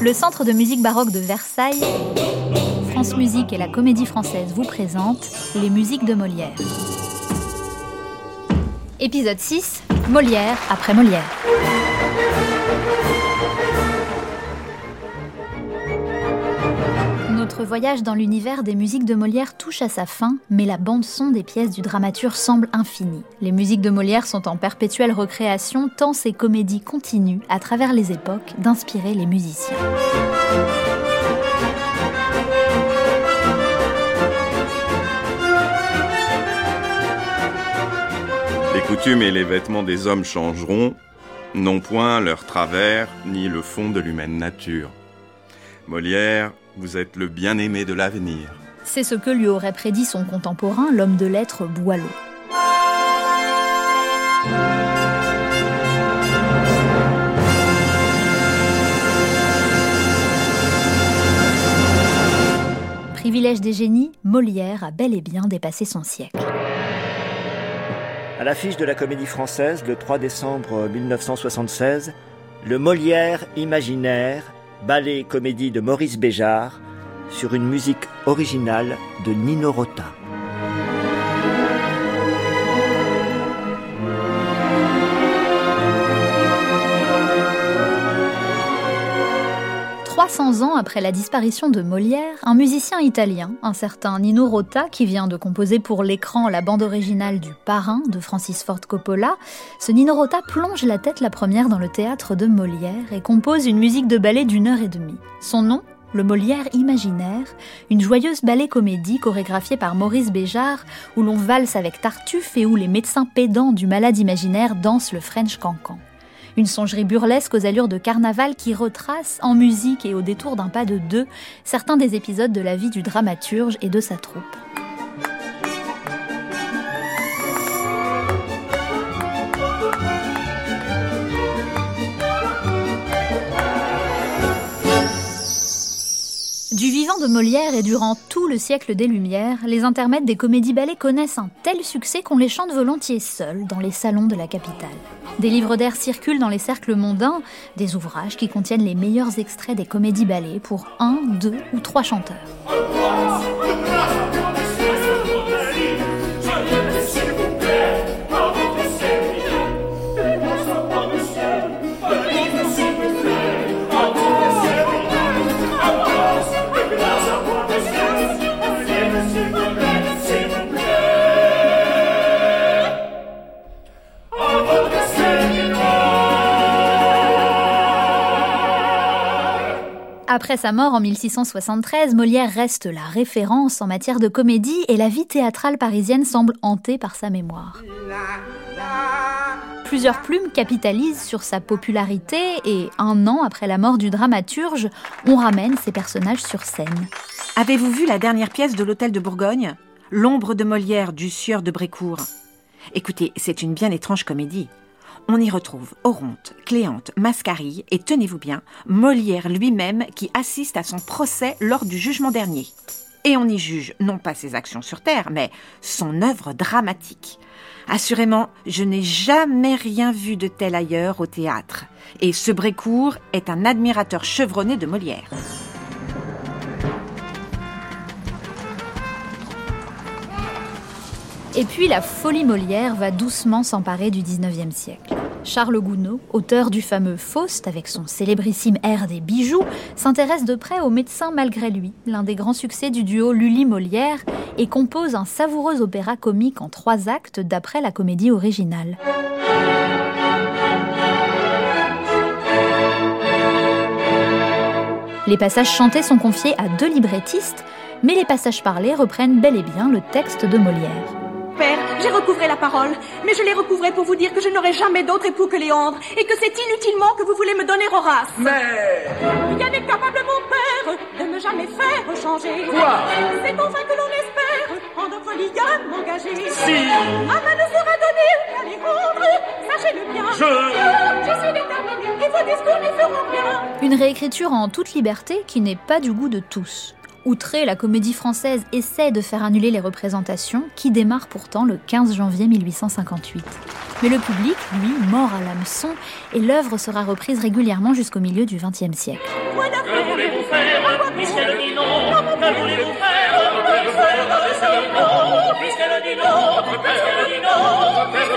Le Centre de musique baroque de Versailles, France Musique et la Comédie Française vous présentent les musiques de Molière. Épisode 6, Molière après Molière. Voyage dans l'univers des musiques de Molière touche à sa fin, mais la bande-son des pièces du dramaturge semble infinie. Les musiques de Molière sont en perpétuelle recréation, tant ces comédies continuent, à travers les époques, d'inspirer les musiciens. Les coutumes et les vêtements des hommes changeront, non point leur travers ni le fond de l'humaine nature. Molière, vous êtes le bien-aimé de l'avenir. C'est ce que lui aurait prédit son contemporain, l'homme de lettres Boileau. Privilège des génies, Molière a bel et bien dépassé son siècle. À l'affiche de la Comédie Française, le 3 décembre 1976, le Molière imaginaire ballet comédie de Maurice Béjart sur une musique originale de Nino Rota. « 300 ans après la disparition de Molière, un musicien italien, un certain Nino Rota, qui vient de composer pour l'écran la bande originale du Parrain de Francis Ford Coppola, ce Nino Rota plonge la tête la première dans le théâtre de Molière et compose une musique de ballet d'une heure et demie. Son nom le Molière imaginaire, une joyeuse ballet-comédie chorégraphiée par Maurice Béjart, où l'on valse avec Tartuffe et où les médecins pédants du malade imaginaire dansent le French cancan. Une songerie burlesque aux allures de carnaval qui retrace, en musique et au détour d'un pas de deux, certains des épisodes de la vie du dramaturge et de sa troupe. De Molière et durant tout le siècle des Lumières, les intermèdes des comédies-ballets connaissent un tel succès qu'on les chante volontiers seuls dans les salons de la capitale. Des livres d'air circulent dans les cercles mondains, des ouvrages qui contiennent les meilleurs extraits des comédies-ballets pour un, deux ou trois chanteurs. Après sa mort en 1673, Molière reste la référence en matière de comédie et la vie théâtrale parisienne semble hantée par sa mémoire. Plusieurs plumes capitalisent sur sa popularité et un an après la mort du dramaturge, on ramène ses personnages sur scène. Avez-vous vu la dernière pièce de l'Hôtel de Bourgogne? L'ombre de Molière du sieur de Brécourt. Écoutez, c'est une bien étrange comédie on y retrouve Oronte, Cléante, Mascarille et tenez-vous bien, Molière lui-même qui assiste à son procès lors du jugement dernier. Et on y juge non pas ses actions sur Terre, mais son œuvre dramatique. Assurément, je n'ai jamais rien vu de tel ailleurs au théâtre. Et ce Brécourt est un admirateur chevronné de Molière. Et puis la folie Molière va doucement s'emparer du 19e siècle. Charles Gounod, auteur du fameux Faust avec son célébrissime air des bijoux, s'intéresse de près au médecin malgré lui, l'un des grands succès du duo Lully-Molière, et compose un savoureux opéra comique en trois actes d'après la comédie originale. Les passages chantés sont confiés à deux librettistes, mais les passages parlés reprennent bel et bien le texte de Molière. Père, j'ai recouvré la parole, mais je l'ai recouvrée pour vous dire que je n'aurai jamais d'autre époux que Léandre, et que c'est inutilement que vous voulez me donner Horace. Mais... Il y a capable, mon père, de me jamais faire changer. Quoi? C'est enfin que l'on espère en notre liane engagée. Si Ama ne sera donné qu'à Léandre, sachez-le bien. Je... Je suis déterminée, et vos discours n'y feront bien. Une réécriture en toute liberté qui n'est pas du goût de tous. Outrée, la comédie française essaie de faire annuler les représentations, qui démarrent pourtant le 15 janvier 1858. Mais le public, lui, mord à l'hameçon, et l'œuvre sera reprise régulièrement jusqu'au milieu du XXe siècle.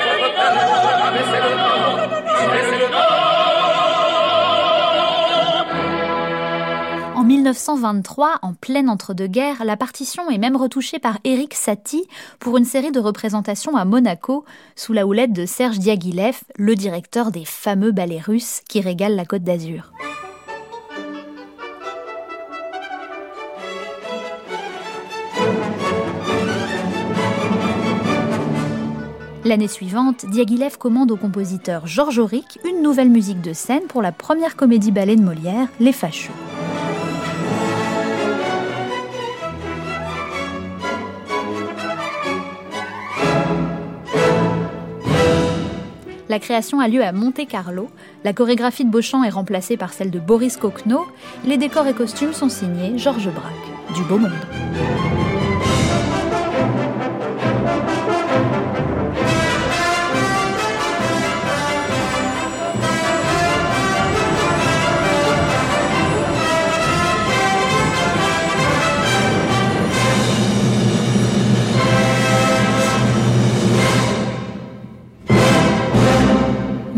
En 1923, en pleine entre-deux-guerres, la partition est même retouchée par Éric Satie pour une série de représentations à Monaco, sous la houlette de Serge Diaghilev, le directeur des fameux ballets russes qui régalent la Côte d'Azur. L'année suivante, Diaghilev commande au compositeur Georges Auric une nouvelle musique de scène pour la première comédie ballet de Molière, Les Fâcheux. La création a lieu à Monte-Carlo. La chorégraphie de Beauchamp est remplacée par celle de Boris Kokno. Les décors et costumes sont signés Georges Braque, du beau monde.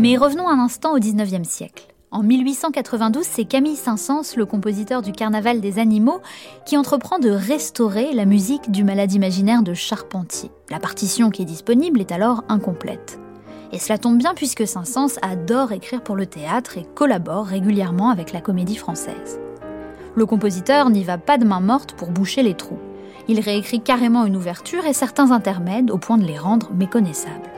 Mais revenons un instant au XIXe siècle. En 1892, c'est Camille Saint-Saëns, le compositeur du Carnaval des animaux, qui entreprend de restaurer la musique du Malade imaginaire de Charpentier. La partition qui est disponible est alors incomplète. Et cela tombe bien puisque Saint-Saëns adore écrire pour le théâtre et collabore régulièrement avec la comédie française. Le compositeur n'y va pas de main morte pour boucher les trous. Il réécrit carrément une ouverture et certains intermèdes au point de les rendre méconnaissables.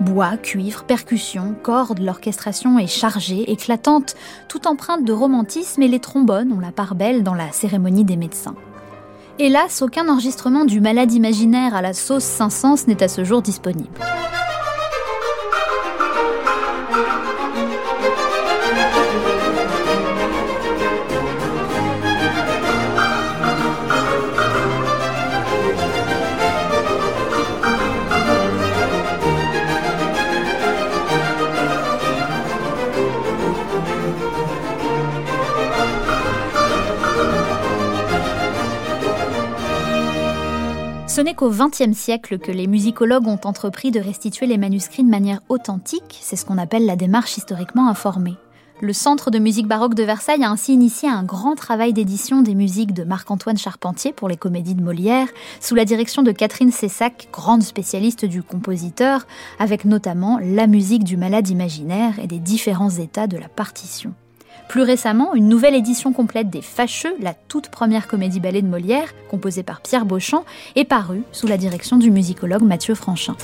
Bois, cuivre, percussions, cordes, l'orchestration est chargée, éclatante, tout empreinte de romantisme et les trombones ont la part belle dans la cérémonie des médecins. Hélas, aucun enregistrement du malade imaginaire à la sauce Saint-Saëns n'est à ce jour disponible. Ce n'est qu'au XXe siècle que les musicologues ont entrepris de restituer les manuscrits de manière authentique, c'est ce qu'on appelle la démarche historiquement informée. Le Centre de musique baroque de Versailles a ainsi initié un grand travail d'édition des musiques de Marc-Antoine Charpentier pour les comédies de Molière, sous la direction de Catherine Cessac, grande spécialiste du compositeur, avec notamment la musique du malade imaginaire et des différents états de la partition. Plus récemment, une nouvelle édition complète des Fâcheux, la toute première comédie ballet de Molière, composée par Pierre Beauchamp, est parue sous la direction du musicologue Mathieu Franchin.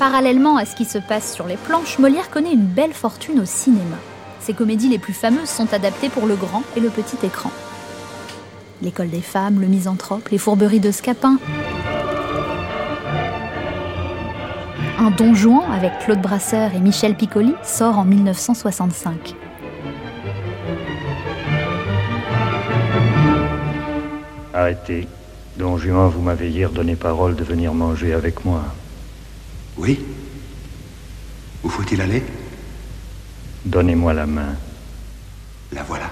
Parallèlement à ce qui se passe sur les planches, Molière connaît une belle fortune au cinéma. Ses comédies les plus fameuses sont adaptées pour le grand et le petit écran. L'école des femmes, le misanthrope, les fourberies de Scapin, Un Don Juan avec Claude Brasseur et Michel Piccoli sort en 1965. Arrêtez. Don Juan, vous m'avez hier donné parole de venir manger avec moi. Oui Où faut-il aller? Donnez-moi la main. La voilà.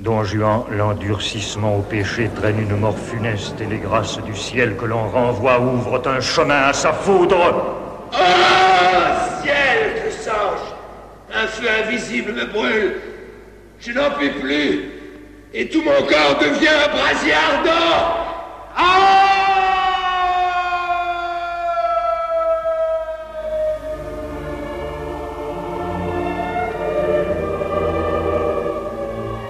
Don Juan, l'endurcissement au péché traîne une mort funeste et les grâces du ciel que l'on renvoie ouvrent un chemin à sa foudre. Ah, ciel, que sens Un feu invisible me brûle. Je n'en puis plus. Et tout mon corps devient un brasier ardent. Ah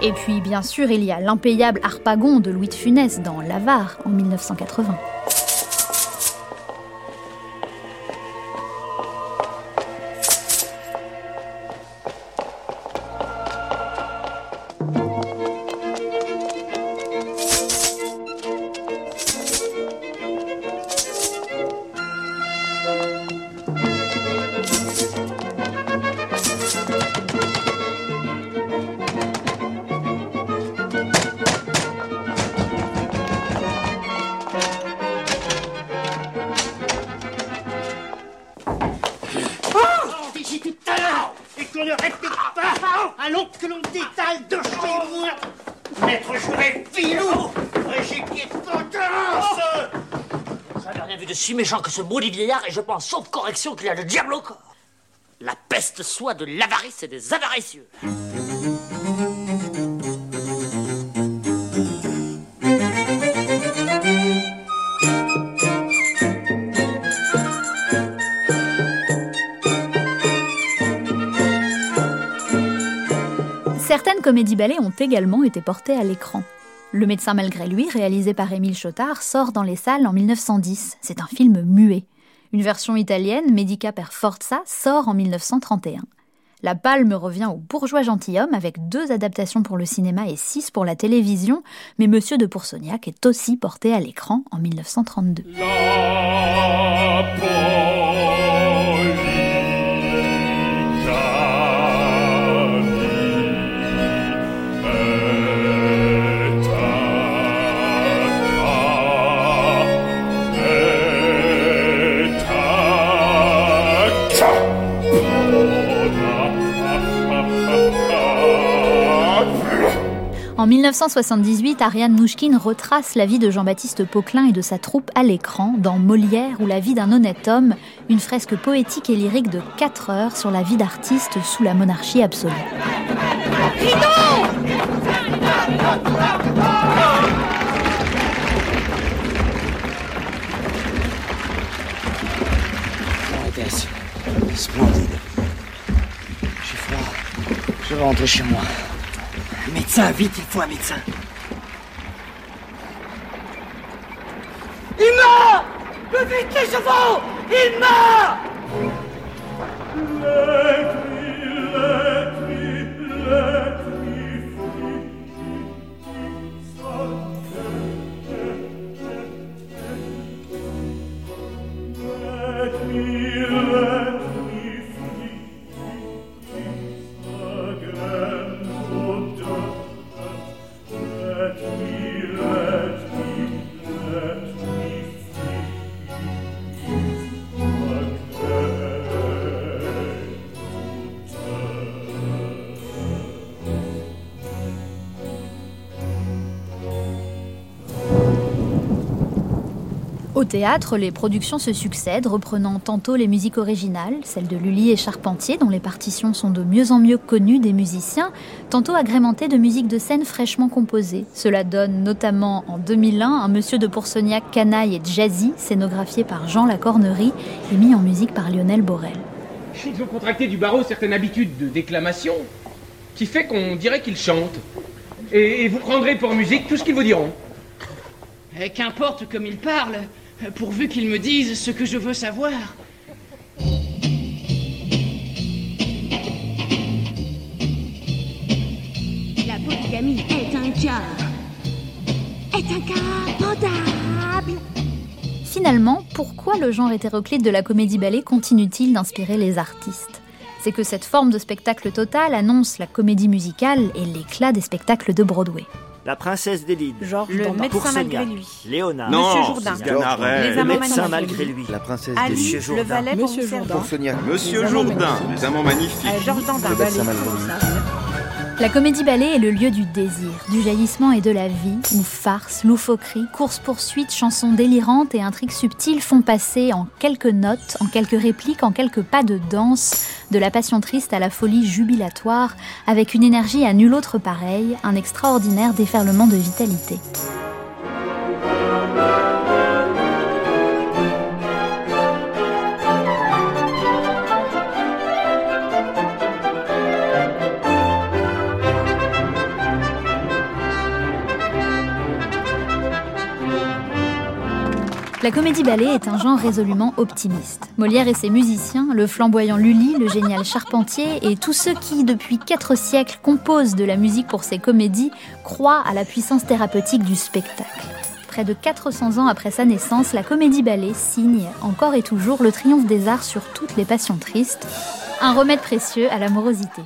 Et puis, bien sûr, il y a l'impayable Harpagon de Louis de Funès dans L'Avare en 1980. Filou Régipier de potence oh. J'avais rien vu de si méchant que ce maudit vieillard et je pense, sauf correction, qu'il a le diable au corps. La peste soit de l'avarice et des avaricieux. Certaines comédies ballets ont également été portées à l'écran. Le médecin malgré lui, réalisé par Émile Chotard, sort dans les salles en 1910. C'est un film muet. Une version italienne, Medica per Forza, sort en 1931. La palme revient au bourgeois gentilhomme avec deux adaptations pour le cinéma et six pour la télévision, mais Monsieur de Poursognac est aussi porté à l'écran en 1932. En 1978, Ariane Nouchkine retrace la vie de Jean-Baptiste Poquelin et de sa troupe à l'écran dans Molière ou la vie d'un honnête homme, une fresque poétique et lyrique de 4 heures sur la vie d'artiste sous la monarchie absolue. Splendide. J'ai froid. Je vais rentrer chez moi. Médecin, vite, il faut un médecin. Il meurt Le vite les chevaux Il meurt Au théâtre, les productions se succèdent, reprenant tantôt les musiques originales, celles de Lully et Charpentier, dont les partitions sont de mieux en mieux connues des musiciens, tantôt agrémentées de musiques de scène fraîchement composées. Cela donne notamment en 2001 un Monsieur de Poursognac canaille et jazzy, scénographié par Jean Lacornerie et mis en musique par Lionel Borel. Ils ont contracté du barreau certaines habitudes de déclamation qui fait qu'on dirait qu'ils chantent. Et vous prendrez pour musique tout ce qu'ils vous diront. Eh, Qu'importe comme ils parlent, pourvu qu'ils me disent ce que je veux savoir. La polygamie est un cas. est un cas potable. Finalement, pourquoi le genre hétéroclite de la comédie-ballet continue-t-il d'inspirer les artistes? C'est que cette forme de spectacle total annonce la comédie musicale et l'éclat des spectacles de Broadway. La princesse des Lides. Georges Le médecin malgré lui. Léonard. Non, Monsieur Jourdain. Les Le amants médecin magnifiques. malgré lui. La princesse Ali, des Monsieur le Jourdain. valet Monsieur pour Jourdain. Monsieur Jourdain, les amants magnifiques. Euh, Georges Dandin. Le médecin valet, malgré lui. La comédie-ballet est le lieu du désir, du jaillissement et de la vie, où farce, loufoquerie, course-poursuite, chansons délirantes et intrigues subtiles font passer en quelques notes, en quelques répliques, en quelques pas de danse, de la passion triste à la folie jubilatoire, avec une énergie à nul autre pareille, un extraordinaire déferlement de vitalité. La comédie-ballet est un genre résolument optimiste. Molière et ses musiciens, le flamboyant Lully, le génial Charpentier et tous ceux qui, depuis quatre siècles, composent de la musique pour ces comédies, croient à la puissance thérapeutique du spectacle. Près de 400 ans après sa naissance, la comédie-ballet signe, encore et toujours, le triomphe des arts sur toutes les passions tristes, un remède précieux à l'amorosité.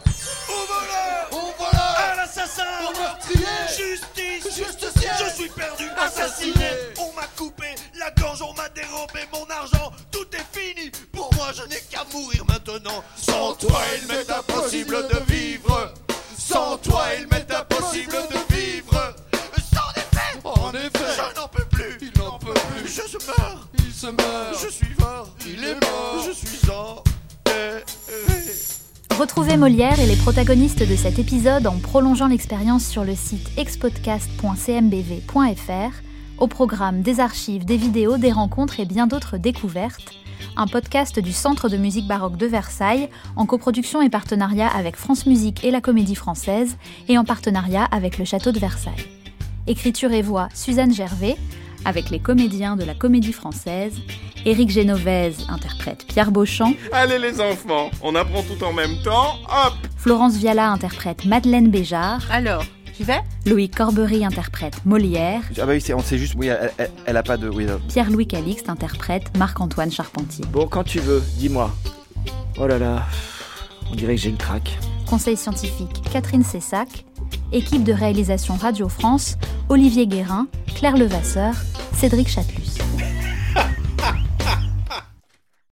M'a dérobé mon argent Tout est fini. Pour moi je n'ai qu'à mourir maintenant. Sans toi il m'est impossible de vivre. Sans toi il m'est impossible de vivre. Sans effet En effet Je n'en peux plus. Il n'en peut plus. Je, je meurs. Il se meurt. Je suis mort, il est mort, je suis enterré. Retrouvez Molière et les protagonistes de cet épisode en prolongeant l'expérience sur le site expodcast.cmbv.fr, au programme des archives, des vidéos, des rencontres et bien d'autres découvertes, un podcast du Centre de musique baroque de Versailles, en coproduction et partenariat avec France Musique et la Comédie Française, et en partenariat avec le Château de Versailles. Écriture et voix Suzanne Gervais, avec les comédiens de la Comédie Française, Éric Génovèse interprète Pierre Beauchamp. Allez les enfants, on apprend tout en même temps, hop Florence Viala interprète Madeleine Béjart. Alors, j'y vais Louis Corbery interprète Molière. Ah bah oui, on sait juste, oui, elle, elle, elle a pas de... Oui, Pierre-Louis Calixte interprète Marc-Antoine Charpentier. Bon, quand tu veux, dis-moi. Oh là là, on dirait que j'ai une craque. Conseil scientifique Catherine Cessac. Équipe de réalisation Radio France, Olivier Guérin, Claire Levasseur, Cédric Chatelus.